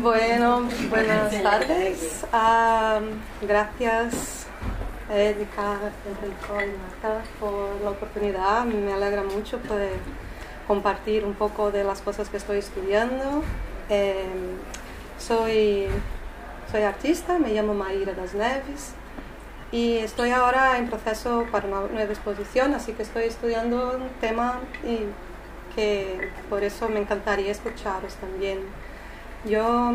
Bueno, buenas tardes. Gracias Erika, Enrico y Marta por la oportunidad. Me alegra mucho poder compartir un poco de las cosas que estoy estudiando. Eh, soy, soy artista, me llamo Maíra das Neves y estoy ahora en proceso para una nueva exposición, así que estoy estudiando un tema y que por eso me encantaría escucharos también. Yo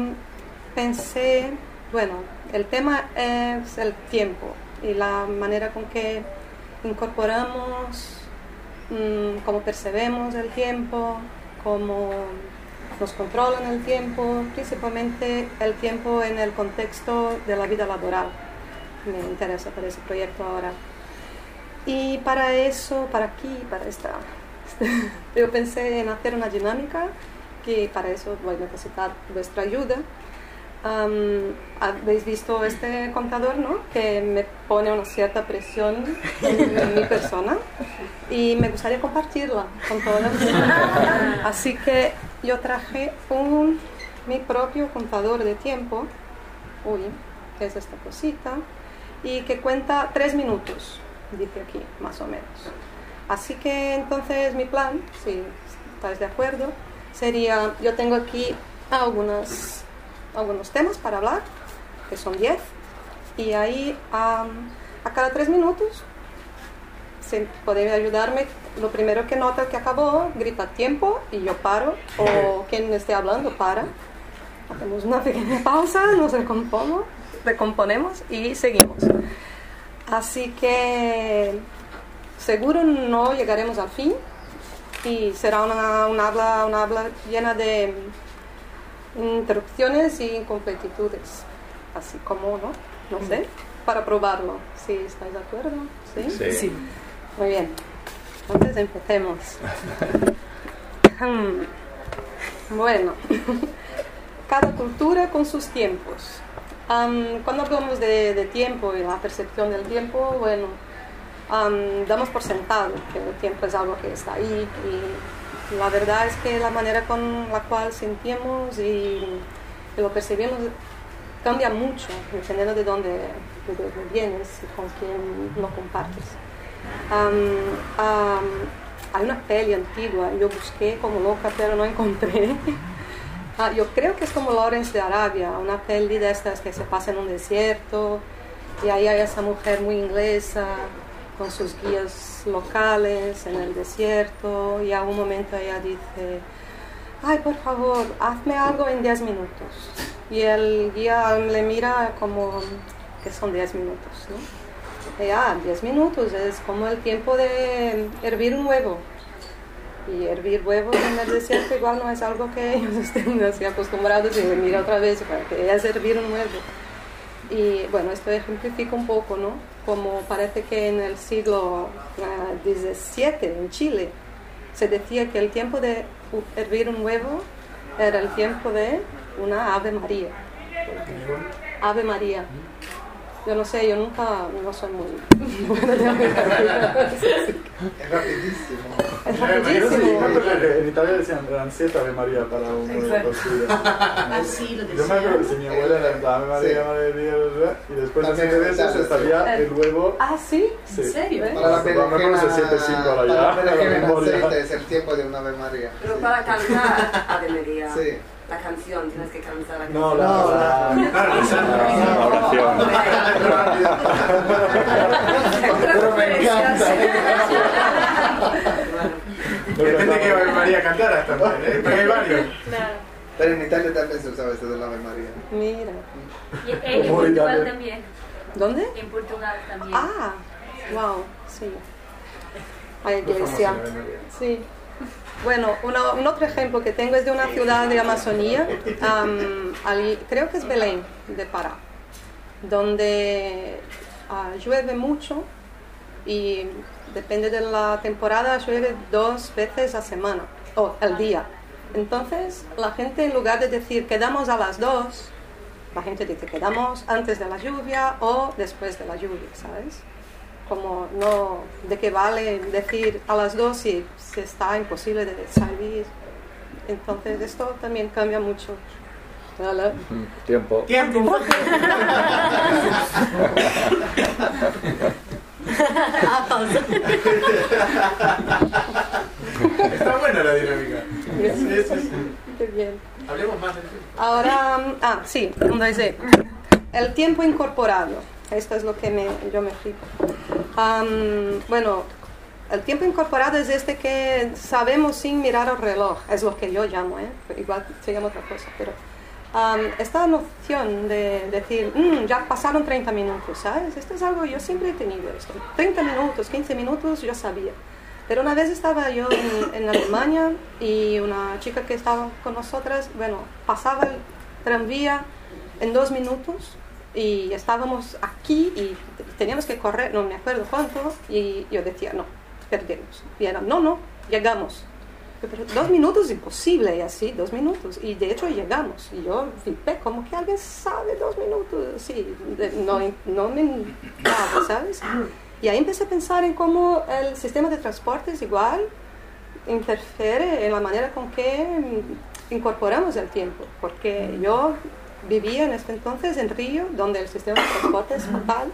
pensé, bueno, el tema es el tiempo y la manera con que incorporamos, mmm, cómo percebemos el tiempo, cómo nos controlan el tiempo, principalmente el tiempo en el contexto de la vida laboral. Me interesa para ese proyecto ahora. Y para eso, para aquí, para esta, yo pensé en hacer una dinámica que para eso voy a necesitar vuestra ayuda. Um, Habéis visto este contador, ¿no? Que me pone una cierta presión en, mi persona y me gustaría compartirla con todos. Así que yo traje un, mi propio contador de tiempo, uy, que es esta cosita, y que cuenta tres minutos, dice aquí, más o menos. Así que entonces mi plan, si estáis de acuerdo, sería, yo tengo aquí algunas, algunos temas para hablar, que son 10, y ahí a cada tres minutos, si podéis ayudarme, lo primero que nota que acabó, grita tiempo y yo paro, o quien esté hablando para. Hacemos una pequeña pausa, nos recomponemos, recomponemos y seguimos. Así que seguro no llegaremos al fin y será una, una, habla, una habla llena de interrupciones y incompletitudes, así como, ¿no? No sé, para probarlo, si estáis de acuerdo. ¿Sí? Sí. sí. Muy bien. Entonces empecemos. bueno, cada cultura con sus tiempos. Um, cuando hablamos de, de, tiempo y la percepción del tiempo, bueno, um, damos por sentado que el tiempo es algo que está ahí y la verdad es que la manera con la cual sentimos y, lo percibimos cambia mucho dependiendo de dónde, de dónde vienes y con quién lo compartes. Um, um, hay una peli antigua, yo busqué como loca pero no encontré. uh, yo creo que es como Lawrence de Arabia, una peli de estas que se pasa en un desierto y ahí hay esa mujer muy inglesa con sus guías locales en el desierto y a un momento ella dice, ay por favor, hazme algo en 10 minutos. Y el guía le mira como que son 10 minutos, ¿no? Y, ah, 10 minutos es como el tiempo de hervir un huevo. Y hervir huevos en el desierto igual no es algo que ellos estén así acostumbrados y mira otra vez, porque es hervir un huevo. Y bueno, esto ejemplifica un poco, ¿no? Como parece que en el siglo XVII en Chile se decía que el tiempo de hervir un huevo era el tiempo de una Ave María. Ave María. Yo no sé, yo nunca, no soy muy buena de Es rapidísimo. Es rapidísimo. En Italia decían eran siete Ave María para de suyos. Así lo Yo me acuerdo que si mi abuela era Ave María, Ave María, y después de siete veces estaría el huevo. Ah, sí. Sí. ¿En serio? ¿Eh? Para la Mejor no se siente cinco ahora ya, para la la es el tiempo de una Ave María. Pero para cantar Ave María, Sí. La canción, tienes que cantar la canción. No, la, la, La oración. Pero me encanta. Depende de qué Ave María cantaras también, ¿eh? Porque hay varios. Pero en Italia también se usaba esto del Ave María. Mira. Y en Como Portugal también. ¿Dónde? En Portugal también. Ah, wow, sí. Hay iglesia. Sí. Bueno, un otro ejemplo que tengo es de una ciudad de Amazonía, creo que es Belén, de Pará, donde ah, llueve mucho y depende de la temporada, llueve dos veces a semana o al día. Entonces, la gente en lugar de decir quedamos a las dos, la gente dice quedamos antes de la lluvia o después de la lluvia, ¿sabes? Como no, ¿de qué vale decir a las dos si, si está imposible de salir? Entonces, esto también cambia mucho Hola. Mm, Tiempo. Tiempo. Está buena la dinámica. Sí, sí, sí. Qué bien. Hablemos más del tiempo. Ahora, mm, ah, sí, dice, el tiempo incorporado. Esto es lo que me, yo me flipo. Bueno, el tiempo incorporado es este que sabemos sin mirar el reloj, es lo que yo llamo, ¿eh? igual se llama otra cosa, pero am, esta noción de decir, "Mm, ya pasaron 30 minutos, ¿sabes? Esto es algo, yo siempre he tenido esto. 30 minutos, 15 minutos, yo sabía. Pero una vez estaba yo en Alemania y una chica que estaba con nosotras, bueno, pasaba el tranvía en dos minutos y estábamos aquí y teníamos que correr, no me acuerdo cuánto, y yo decía, no, perdemos. Y era, no, no, llegamos. Pero dos minutos imposible y así, dos minutos. Y de hecho llegamos. Y yo flipé, como que alguien sabe dos minutos. Sí, no, no me nada, ¿sabes? Y ahí empecé a pensar en cómo el sistema de transporte es igual, interfiere en la manera con que mm, incorporamos el tiempo. Porque yo vivía en este entonces en Río, donde el sistema de transporte es fatal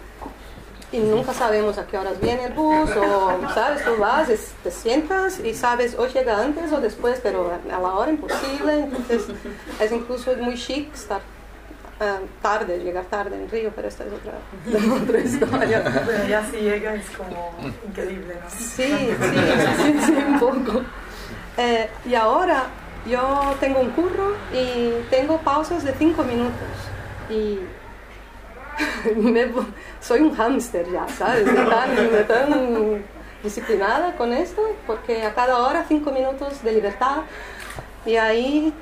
y nunca sabemos a qué horas viene el bus o, ¿sabes? Tú vas, es- te sientas y sabes, o llega antes o después, pero a la hora imposible. Entonces, es incluso muy chic estar ah, tarde, llegar tarde en Río, pero esta es otra, otra historia. Bueno, ya si llega es como increíble, ¿no? Sí, sí, sí, sí, un poco. Eh, y ahora yo tengo un curro y tengo pausas de cinco minutos. Y soy un hámster ya, ¿sabes? Tan, tan disciplinada con esto, porque a cada hora cinco minutos de libertad. Y ahí,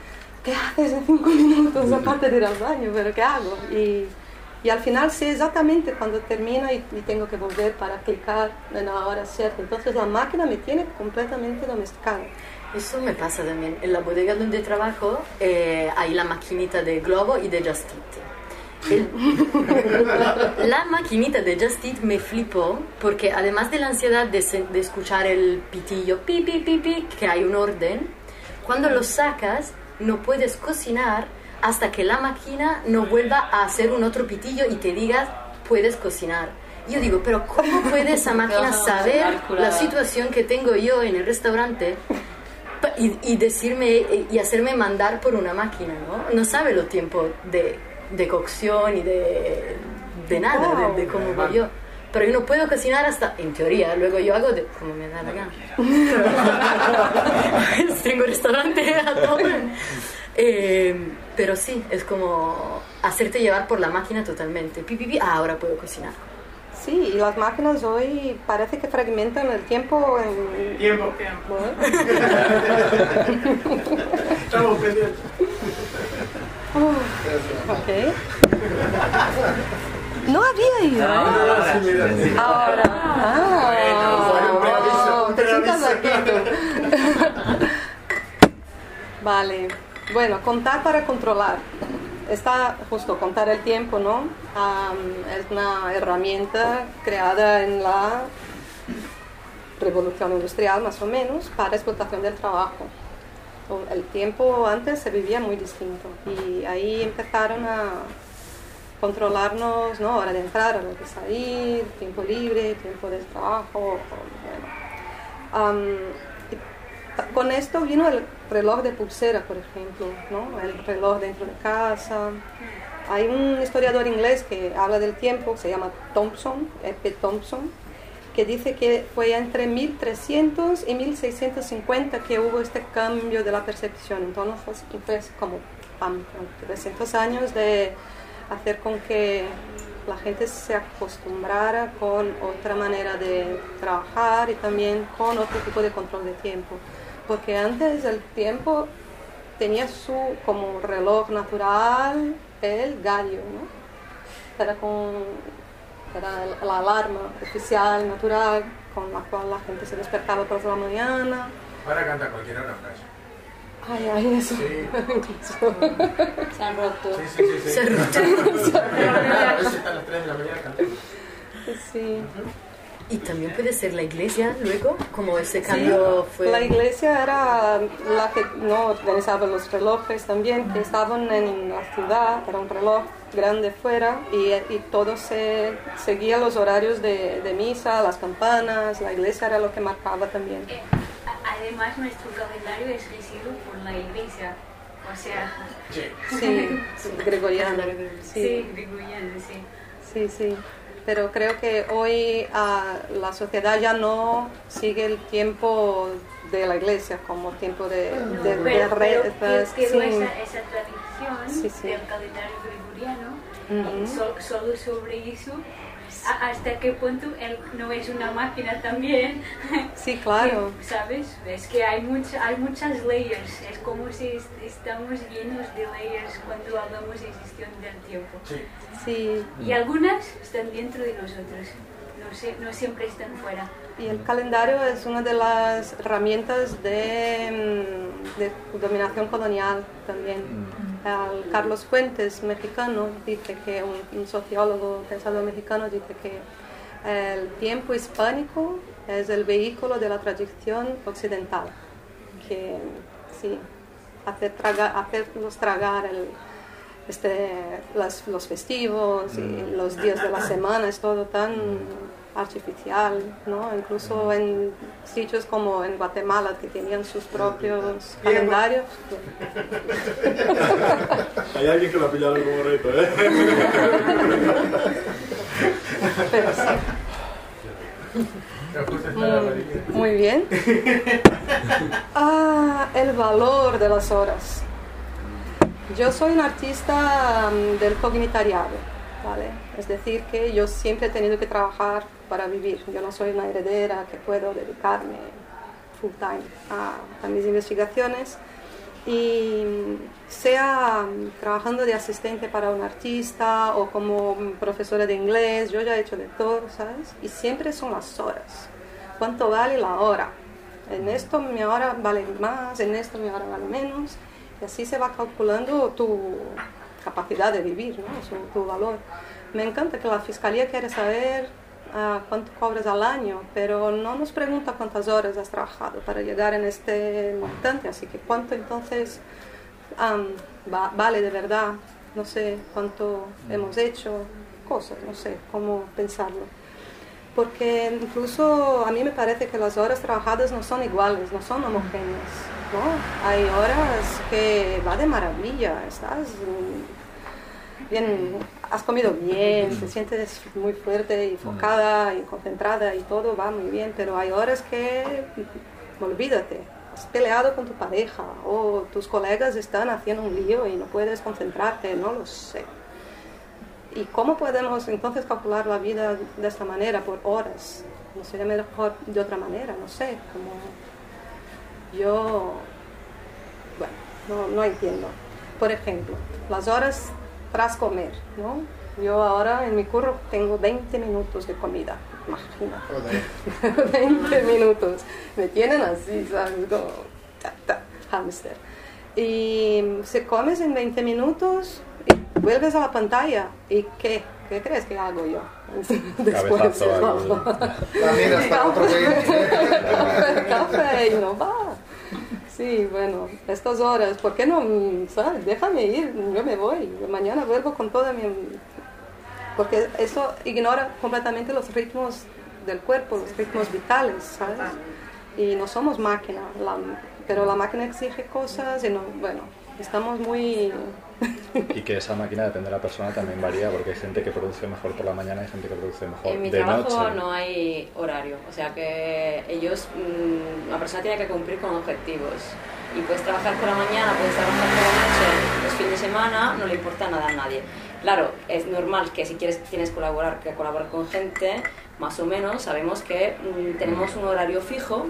¿qué haces en cinco minutos aparte de ir al baño? ¿Pero qué hago? Y, al final sé exactamente cuando termina y, y tengo que volver para clicar en la hora cierta. Entonces la máquina me tiene completamente domesticada. Eso me pasa también. En la bodega donde trabajo eh, hay la maquinita de Globo y de Just Eat. El- la maquinita de Just Eat me flipó porque además de la ansiedad de, de escuchar el pitillo pi, pi, pi, pi, que hay un orden, cuando lo sacas no puedes cocinar hasta que la máquina no vuelva a hacer un otro pitillo y te diga puedes cocinar. Yo digo, pero ¿cómo puede esa máquina saber la situación que tengo yo en el restaurante y, y decirme y hacerme mandar por una máquina, ¿no? No sabe lo tiempo de, de cocción y de, de nada, de, de cómo yo. Pero yo no puedo cocinar hasta, en teoría, luego yo hago de, como me da la gana. Tengo restaurante a todo. Eh, pero sí, es como hacerte llevar por la máquina totalmente. Pi, pi, pi, ah, ahora puedo cocinar. Sí, y las máquinas hoy parece que fragmentan el tiempo en... Tiempo. Bueno, Estamos pendientes. ok. No había ido, ¿eh? Sí, mira, sí. Ahora. Ah, oh, te sientas aquí tú. Vale. Bueno, contar para controlar. Está justo contar el tiempo, ¿no? Es una herramienta creada en la revolución industrial, más o menos, para explotación del trabajo. El tiempo antes se vivía muy distinto y ahí empezaron a controlarnos, ¿no? Hora de entrar, hora de salir, tiempo libre, tiempo de trabajo. bueno. Con esto vino el reloj de pulsera, por ejemplo, ¿no? El reloj dentro de casa. Hay un historiador inglés que habla del tiempo, se llama Thompson, E.P. Thompson, que dice que fue entre 1300 y 1650 que hubo este cambio de la percepción. Entonces fue como pam, 300 años de hacer con que la gente se acostumbrara con otra manera de trabajar y también con otro tipo de control de tiempo. Porque antes el tiempo tenía su como reloj natural el gallo, ¿no? Era con era la alarma oficial, natural, con la cual la gente se despertaba por la mañana. Ahora canta cualquier hora, Flash. Ay, ay, eso. Sí. Incluso. Se han roto. Sí, sí, sí. sí. Se A veces a las 3 de la mañana cantando. Sí. Y también puede ser la iglesia luego, como ese cambio fue... La iglesia era la que no organizaba los relojes también, que estaban en la ciudad, era un reloj grande fuera y, y todo se seguía los horarios de, de misa, las campanas, la iglesia era lo que marcaba también. Eh, además, nuestro calendario es regido por la iglesia. O sea, Sí, gregoriano. sí, Sí, gregoriano, sí. sí, sí. Pero creo que hoy ah, la sociedad ya no sigue el tiempo de la iglesia como tiempo de, de, de Pero, pero re- que- sí. esa, esa tradición Sí, sí. del calendario gregoriano Ujú. y so- solo sobre eso. ¿Hasta qué punto él no es una máquina también? Sí, claro. Que, ¿Sabes? Es que hay, mucha, hay muchas layers. Es como si est- estamos llenos de layers cuando hablamos de gestión del tiempo. Sí, Y algunas están dentro de nosotros. No, siempre están fuera. y el calendario es una de las herramientas de, mm, de dominación colonial también. Al Carlos Fuentes, mexicano, dice que un, un sociólogo pensador mexicano dice que el tiempo hispánico es el vehículo de la tradición occidental, que sí, tragar, hacernos tragar el, este, las- los festivos y los días de la semana es todo tan artificial, ¿no? Incluso en sitios como en Guatemala que tenían sus propios calendarios. Hay alguien que lo ha pillado como reto, ¿eh? Pero sí, muy, muy bien. Ah, el valor de las horas. Yo soy un artista mm, del cognitariado, ¿vale? Es decir, que yo siempre he tenido que trabajar para vivir. Yo no soy una heredera que puedo dedicarme full time a, a mis investigaciones. Y sea trabajando de asistente para un artista o como profesora de inglés, yo ya he hecho de todo, ¿sabes? Y siempre son las horas. ¿Cuánto vale la hora? En esto mi hora vale más, en esto mi hora vale menos. Y así se va calculando tu capacidad de vivir, ¿no? Su- tu valor. Me encanta que la fiscalía quiere saber ah, cuánto cobras al año, pero no nos pregunta cuántas horas has trabajado para llegar en este montante. Así que cuánto entonces am, va- vale de verdad. No sé cuánto hemos hecho, cosas, no sé cómo pensarlo. Porque incluso a mí me parece que las horas trabajadas no son iguales, no son homogéneas. ¿No? Hay horas que va de maravilla, estás bien, has comido bien, te sientes muy fuerte y focada y concentrada y todo va muy bien, pero hay horas que, olvídate, has peleado con tu pareja o tus colegas están haciendo un lío y no puedes concentrarte, no lo sé. ¿Y cómo podemos entonces calcular la vida de esta manera, por horas? ¿No sería mejor de otra manera? No sé, como yo, bueno, no, no entiendo. Por ejemplo, las horas tras comer, ¿no? Yo ahora en mi curro tengo 20 minutos de comida, imagínate. Joder. 20 minutos. Me tienen así, ¿sabes? Como ta, ta, hámster. Y se comes en 20 minutos y vuelves a la pantalla. ¿Y qué? ¿Qué crees que hago yo? Después Cabezazo La otro café, café y no va. Sí, bueno, estas horas, ¿por qué no? mm, ¿sabes? Déjame ir, yo me voy. Mañana vuelvo con toda mi... Porque eso ignora completamente los ritmos del cuerpo, los ritmos vitales, ¿sabes? Y no somos máquina, pero la máquina exige cosas y no, bueno, estamos muy... Y que esa máquina, depende de la persona, también varía, porque hay gente que produce mejor por la mañana y gente que produce mejor En mi de trabajo noche. no hay horario, o sea que ellos, mm, la persona tiene que cumplir con objetivos. Y puedes trabajar por la mañana, puedes trabajar por la noche, los fines de semana, no le importa nada a nadie. Claro, es normal que si quieres tienes colaborar, que colaborar con gente, más o menos, sabemos que mm, tenemos un horario fijo,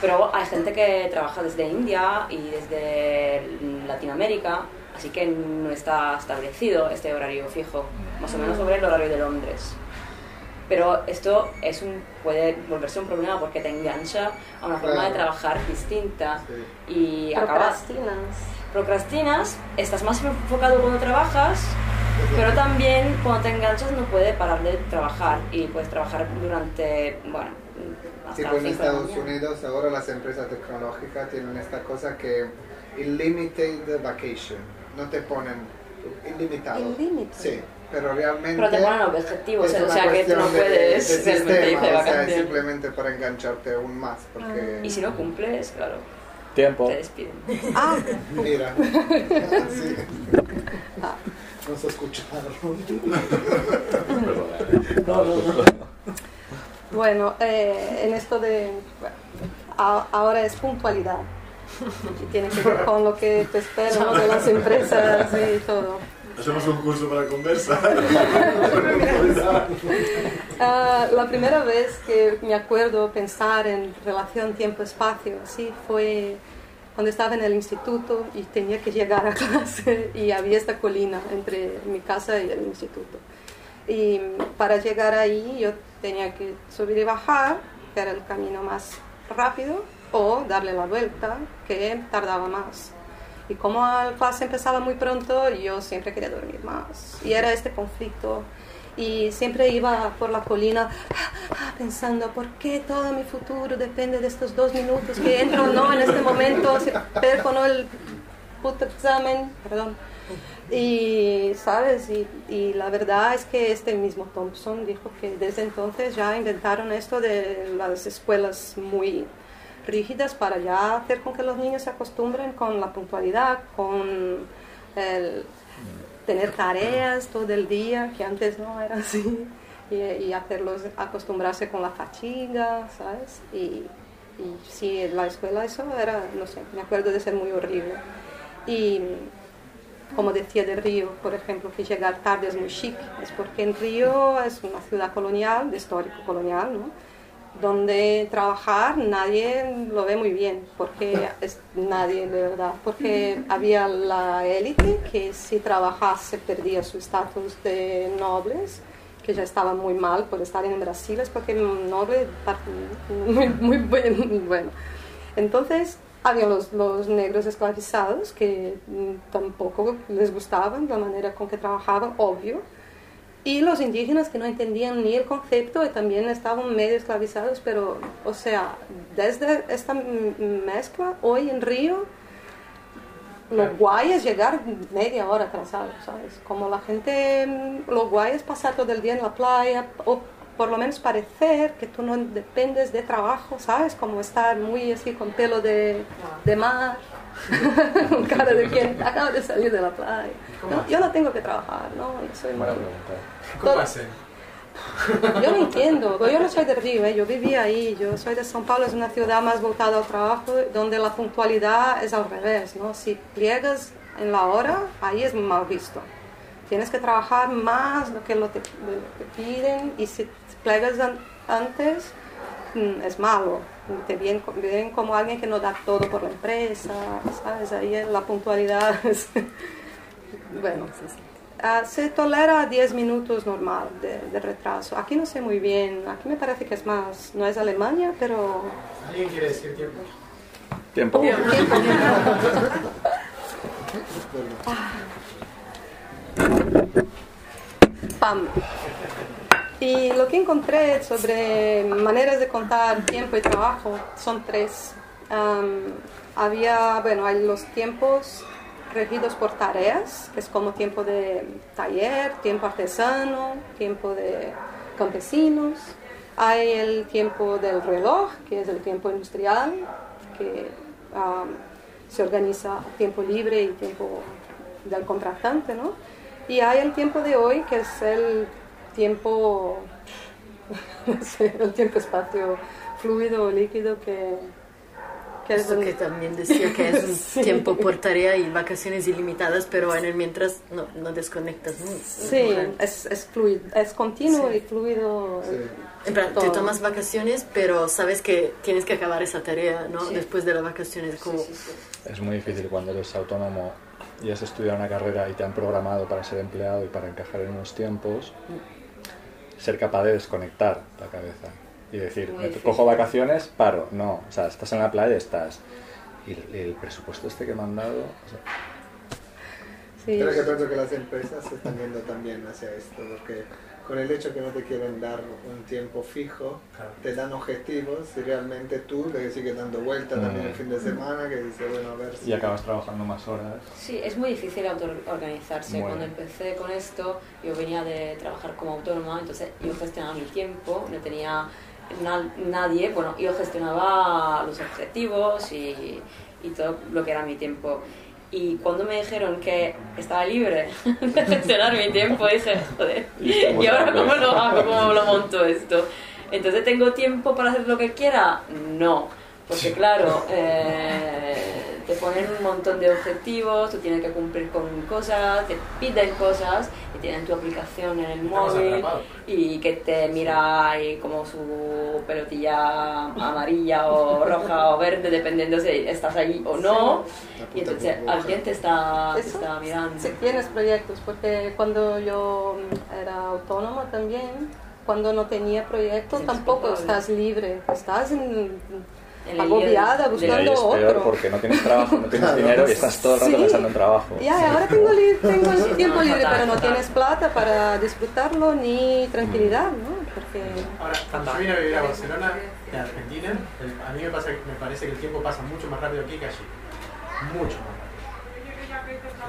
pero hay gente que trabaja desde India y desde Latinoamérica, así que no está establecido este horario fijo, más o menos sobre el horario de Londres. Pero esto es un, puede volverse un problema porque te engancha a una forma de trabajar distinta y acabas Procrastinas. procrastinas, estás más enfocado cuando trabajas Pero también cuando te enganchas no puedes parar de trabajar y puedes trabajar durante, bueno, hasta Tipo en de la Estados. Unidos ahora las empresas tecnológicas tienen esta cosa que unlimited vacation, no te ponen ilimitado. Ilimited. Sí, pero realmente Pero te ponen objetivos, es o sea que tú no de- puedes de realmente sistema, de o sea, es simplemente para engancharte aún más, porque Y si no cumples, claro, Tiempo. te despiden. Ah, mira, sí. no se escucharon. Bueno, eh, en esto de... bueno, a- ahora es puntualidad. Y tiene que ver con lo que te espera ¿no? de las empresas y todo. Hacemos un curso para conversar. Ah, la primera vez que me acuerdo pensar en relación tiempo-espacio, sí, fue cuando estaba en el instituto y tenía que llegar a clase y había esta colina entre mi casa y el instituto. Y para llegar ahí yo tenía que subir y bajar, que era el camino más rápido, o darle la vuelta, que tardaba más. Y como la clase empezaba muy pronto, yo siempre quería dormir más. Y era este conflicto. Y siempre iba por la colina pensando, ¿por qué todo mi futuro depende de estos dos minutos que entro no en este momento? Si perco el puto examen, perdón. Y, ¿sabes? Y la verdad es que este mismo Thompson dijo que desde entonces ya inventaron esto de las escuelas muy rígidas para ya hacer con que los niños se acostumbren con la puntualidad, con el tener tareas todo el día, que antes no era así, y, y hacerlos acostumbrarse con la fatiga, ¿sabes? Y, y sí, en la escuela eso era, no sé, me acuerdo de ser muy horrible. Y como decía de Río, por ejemplo, que llegar tarde es muy chic, es porque en Río es una ciudad colonial, de histórico colonial, ¿no? Donde trabajar nadie lo ve muy bien, porque es nadie de verdad, porque había la élite que si trabajase perdía su estatus de nobles, que ya estaba muy mal por estar en Brasil, es porque noble muy, muy buen- bueno. Entonces había los, los negros esclavizados que tampoco les gustaba la manera con que trabajaban, obvio, y los indígenas que no entendían ni el concepto y también estaban medio esclavizados, pero, o sea, desde esta mezcla, hoy en Río, lo guay es llegar media hora atrasado, ¿sabes? Como la gente, mm, lo guay es pasar todo el día en la playa, o por lo menos parecer que tú no dependes de trabajo, ¿sabes? Como estar muy así con pelo de, de mar, con cara de quien acaba de salir de la playa. No, yo no tengo que trabajar, ¿no? Yo soy muy-. ¿Cómo Todo- hacen? yo no entiendo, yo no soy de Río, ¿eh? yo viví ahí, yo soy de São Paulo, es una ciudad más voltada al trabajo, donde la puntualidad es al revés, ¿no? Si pliegas en la hora, ahí es mal visto. Tienes que trabajar más lo que lo te, lo que piden y si pliegas an- antes, es malo. Te ven, ven como alguien que no da todo por la empresa, ¿sabes? Ahí la puntualidad es... bueno, Ah, se tolera 10 minutos normal de, de retraso. Aquí no sé muy bien, aquí me parece que es más, no es Alemania, pero... ¿Alguien quiere decir tiempo? Tiempo. Pam. Y lo que encontré sobre maneras de contar tiempo y trabajo son tres. Am, había, bueno, hay los tiempos regidos por tareas, que es como tiempo de taller, tiempo artesano, tiempo de campesinos. Hay el tiempo del reloj, que es el tiempo industrial, que am, se organiza tiempo libre y tiempo del contratante, ¿no? Y hay el tiempo de hoy, que es el tiempo, no sé, el tiempo-espacio fluido o líquido que, que es Eso un- que también decía que es un Sí. tiempo por tarea y vacaciones ilimitadas, pero en el mientras no, no desconectas mucho. Sí, es, es fluido, es continuo y fluido. En plan, te tomas vacaciones, pero sabes que tienes que acabar esa tarea, ¿no? Sí. Después de las vacaciones, como... Es muy difícil cuando eres autónomo y has estudiado una carrera y te han programado para ser empleado y para encajar en unos tiempos, ser capaz de desconectar la cabeza y decir, me cojo vacaciones, paro. No, o sea, estás en la playa, estás. Y el, el presupuesto este que me han dado, o sea, Sí. Que pienso que las empresas se están yendo también hacia esto, porque con el hecho que no te quieren dar un tiempo fijo, Claro. te dan objetivos y realmente tú te sigues dando vueltas también el fin de semana, que dices, bueno, a ver si... Y acabas trabajando más horas. Sí, es muy difícil autoorganizarse. Bueno. Cuando empecé con esto, yo venía de trabajar como autónoma, entonces yo gestionaba mi tiempo, no tenía na- nadie, bueno, yo gestionaba los objetivos y, y todo lo que era mi tiempo. Y cuando me dijeron que estaba libre de gestionar mi tiempo, dije, joder, ¿y ahora cómo lo hago? ¿Cómo lo monto esto? Entonces, ¿tengo tiempo para hacer lo que quiera? No, porque claro, eh, te ponen un montón de objetivos, tú tienes que cumplir con cosas, te piden cosas y tienen tu aplicación en el móvil y que te mira ahí como su pelotilla amarilla o roja o verde, dependiendo si estás ahí o no. Puta Y entonces alguien te está, te está mirando. Si tienes proyectos, porque cuando yo mm, era autónoma también, cuando no tenía proyectos, tampoco estás libre, estás en- agobiada buscando es peor otro. porque no tienes trabajo, no tienes dinero y estás todo el rato Sí. pensando en trabajo. Ya, ahora tengo, li- tengo el tiempo no, libre, fatal, pero no fatal. tienes plata para disfrutarlo ni tranquilidad, ¿no? Porque Ahora, cuando yo vine a vivir a Barcelona, de Argentina, el- a mí me, pasa, me parece que el tiempo pasa mucho más rápido aquí que allí. Mucho más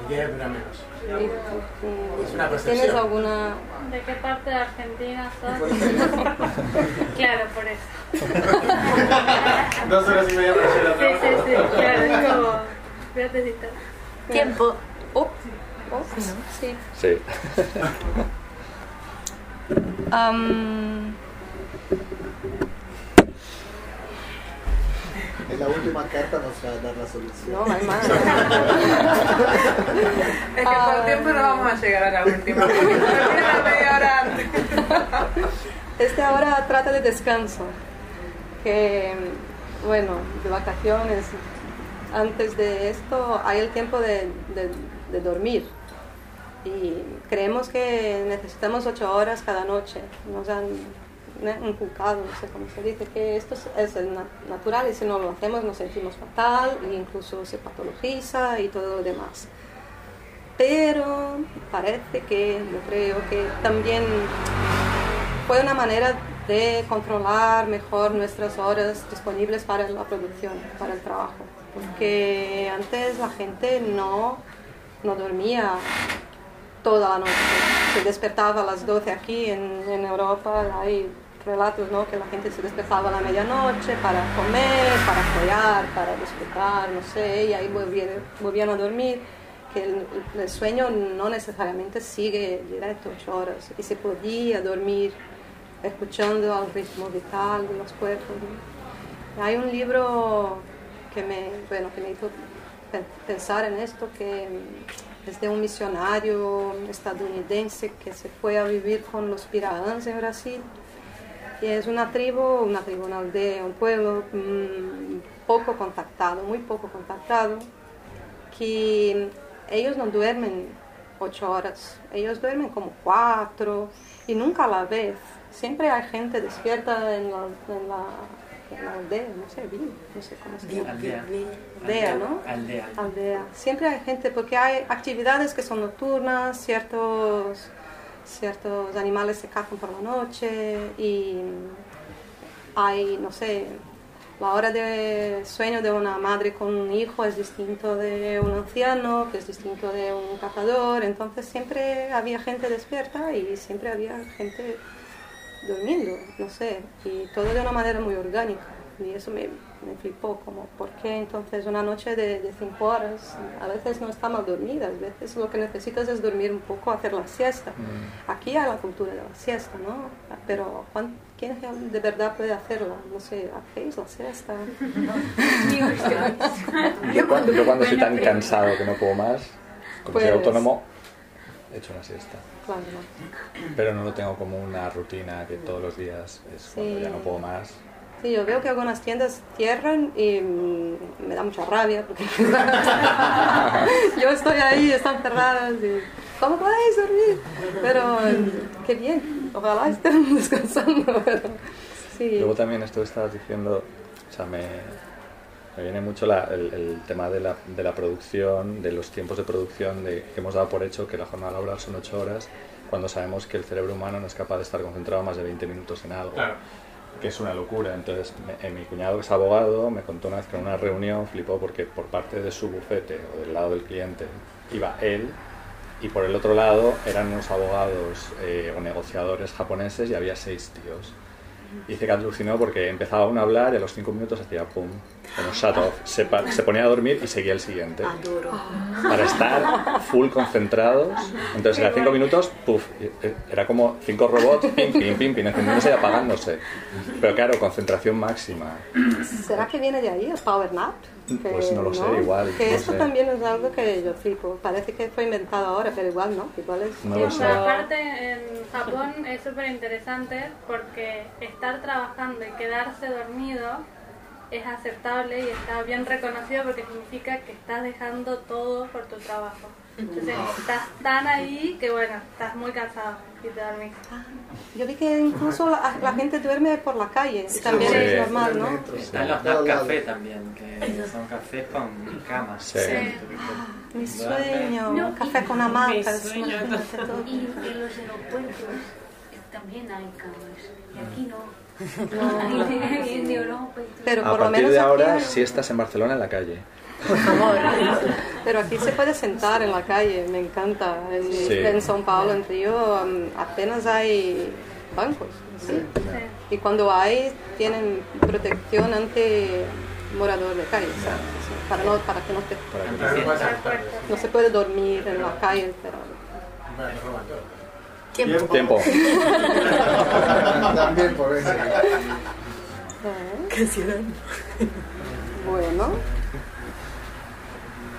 rápido. El día dura menos. mm, Es una. ¿tienes alguna ¿De qué parte de Argentina sos? claro, por eso. Dos horas y media para llegar Sí, sí, sí, claro, es como... Fíjate si está... Tiempo. Oh, oh, sí. Sí. Am, En la última carta nos va a dar la solución. no, hay más. Es que por tiempo no vamos a llegar a la última. media hora antes. Este ahora trata de descanso, que bueno, de vacaciones. Antes de esto hay el tiempo de, de- de dormir y creemos que necesitamos ocho horas cada noche. Nos han ne- inculcado, no sé cómo se dice, que esto es, natural y si no lo hacemos nos sentimos fatal e incluso se patologiza y todo lo demás. Pero parece que, yo creo que también fue una manera de controlar mejor nuestras horas disponibles para la producción, para el trabajo. Porque antes la gente no, no dormía toda la noche. Se despertaba a las 12 aquí en, en Europa, hay relatos ¿no? que la gente se despertaba a la medianoche para comer, para follar, para disfrutar, no sé, y ahí volvían, volvían a dormir. Que el, el sueño no necesariamente sigue directo ocho horas y se podía dormir escuchando al ritmo vital de los cuerpos. ¿no? Hay un libro que me, bueno, que me hizo pe- pensar en esto, que es de un misionario estadounidense que se fue a vivir con los pirañas en Brasil. Y es una tribu, una tribu, una aldea, un pueblo mm, poco contactado, muy poco contactado, que ellos no duermen ocho horas, ellos duermen como cuatro y nunca a la vez. Siempre hay gente despierta en la, en la, en la aldea, no sé, bien, no sé cómo se llama. Aldea. Aldea, ¿no? Aldea. Aldea. Siempre hay gente, porque hay actividades que son nocturnas, ciertos, ciertos animales se cazan por la noche y hay, no sé, la hora de sueño de una madre con un hijo es distinto de un anciano, que es distinto de un cazador, entonces siempre había gente despierta y siempre había gente durmiendo, no sé, y todo de una manera muy orgánica. Y eso me, me flipó, como, ¿por qué entonces una noche de, de cinco horas? A veces no está mal dormida, a veces lo que necesitas es dormir un poco, hacer la siesta. Aquí hay la cultura de la siesta, ¿no? Pero ¿cuán- ¿quién de verdad puede hacerla? No sé, ¿hacéis la siesta? Yo cuando, yo cuando soy tan cansado que no puedo más, como soy Pues- autónomo, he hecho una siesta. Claro. Pero no lo tengo como una rutina que todos los días es cuando Sí. ya no puedo más. Sí, yo veo que algunas tiendas cierran y mm, me da mucha rabia porque yo estoy ahí, están cerradas y ¿cómo podéis dormir? Pero qué bien, ojalá estén descansando. Pero, sí, Luego también esto que estabas diciendo, o sea, me, Me viene mucho la- el, el tema de la, de la producción, de los tiempos de producción, de que hemos dado por hecho que la jornada laboral son 8 horas, cuando sabemos que el cerebro humano no es capaz de estar concentrado más de 20 minutos en algo. Claro. Que es una locura. Entonces, eh, mi cuñado, que es abogado, me contó una vez que en una reunión flipó porque por parte de su bufete o del lado del cliente iba él y por el otro lado eran unos abogados eh, o negociadores japoneses y había seis tíos. Y dice que alucinó porque empezaba uno a hablar y a los cinco minutos hacía pum, como shut off. Se, se ponía a dormir y seguía el siguiente. Adoro. Para estar full concentrados. Entonces, a cinco minutos, puff, era como cinco robots, pim, pim, pim, pim, encendiéndose y apagándose. Pero claro, concentración máxima. ¿Será que viene de ahí el power nap? Que, Pues no lo sé, igual, Que no esto sé. también es algo que yo flipo. Parece que fue inventado ahora, pero igual no. Igual es... No lo sé. Aparte en Japón es súper interesante porque estar trabajando y quedarse dormido es aceptable y está bien reconocido porque significa que estás dejando todo por tu trabajo. Entonces estás tan ahí que bueno, estás muy cansado y te dormís. Yo vi que incluso la, la gente duerme por la calle. y también Sí. es normal, ¿no? Están los dos cafés también, que son cafés con camas. Sí. Mi sueño, café con imagínate todo. Y en los aeropuertos también hay camas. Y aquí no. No. Y. Pero A por lo partir menos de ahora, aquí, si estás en Barcelona, en la calle. Por favor. Pero aquí se puede sentar en la calle, me encanta. En, Sí. en São Paulo, en Río, um, apenas hay bancos. ¿sí? Y cuando hay, tienen protección ante morador de calle, ¿sabes? Para, no, para que no te... No se puede dormir en la calle, pero... Tiempo. Tiempo. También por eso. ¿Qué Bueno.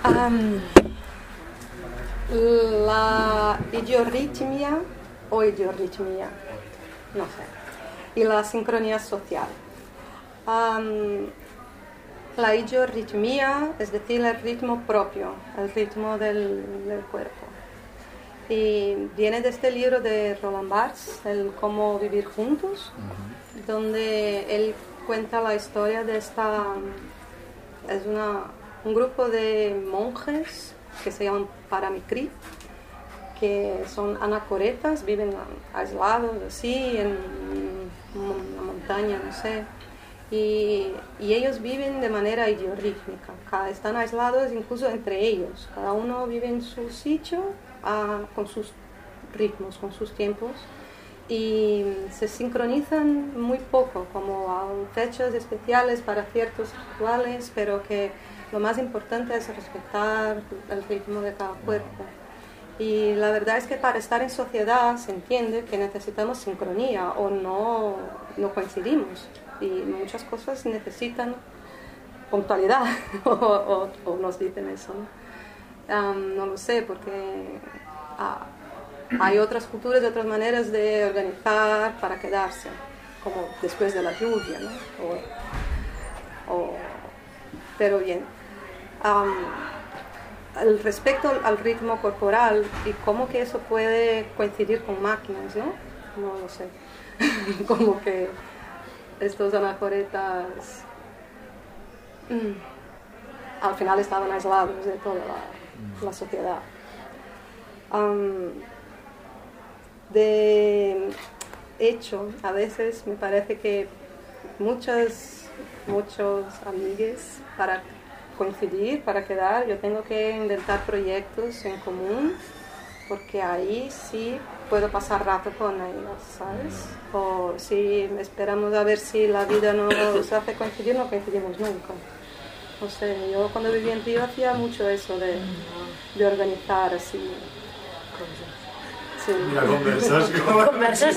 Am, la idiorritmia o idiorritmia, no sé. Y la sincronía social. Am, la idiorritmia, es decir, el ritmo propio, el ritmo del, del cuerpo. Y viene de este libro de Roland Barthes, el Cómo vivir juntos, donde él cuenta la historia de esta es una, un grupo de monjes que se llaman Paramikri, que son anacoretas, viven aislados así en una montaña, no sé. Y, y ellos viven de manera idiorrítmica, cada- están aislados incluso entre ellos, cada uno vive en su sitio ah, con sus ritmos, con sus tiempos. Y se sincronizan muy poco, como a fechas especiales para ciertos rituales, pero que lo más importante es respetar el ritmo de cada cuerpo. Y la verdad es que para estar en sociedad se entiende que necesitamos sincronía o no, no coincidimos. Y muchas cosas necesitan puntualidad, o, o- o nos dicen eso. ¿no? Lo sé, porque ah, hay otras culturas y otras maneras de organizar para quedarse, como después de la lluvia, ¿no? O- pero bien. Al respecto al, ritmo corporal y cómo que eso puede coincidir con máquinas, ¿no? No lo sé. como que estos anacoretas mm, al final estaban aislados de toda la, sociedad. De hecho, a veces me parece que muchas, muchos amigues para coincidir, para quedar, yo tengo que inventar proyectos en común, porque ahí sí puedo pasar rato con ellos, ¿sabes? O si esperamos a ver si la vida nos hace coincidir, no coincidimos nunca. No sé, yo cuando vivía en Río hacía mucho eso de, de organizar así. Sí. Mira, conversas. Conversas,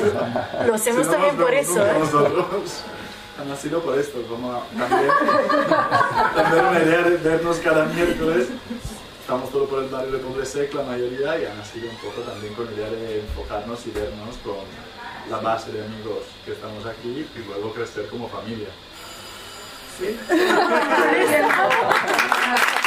lo hacemos Si no también por eso, ¿eh? Han nacido por esto, como también una idea de vernos cada miércoles. Estamos todo por el barrio de Pobre Sec, la mayoría, y han nacido un poco también con la idea de enfocarnos y vernos con la base de amigos que estamos aquí y luego crecer como familia. ¿Sí?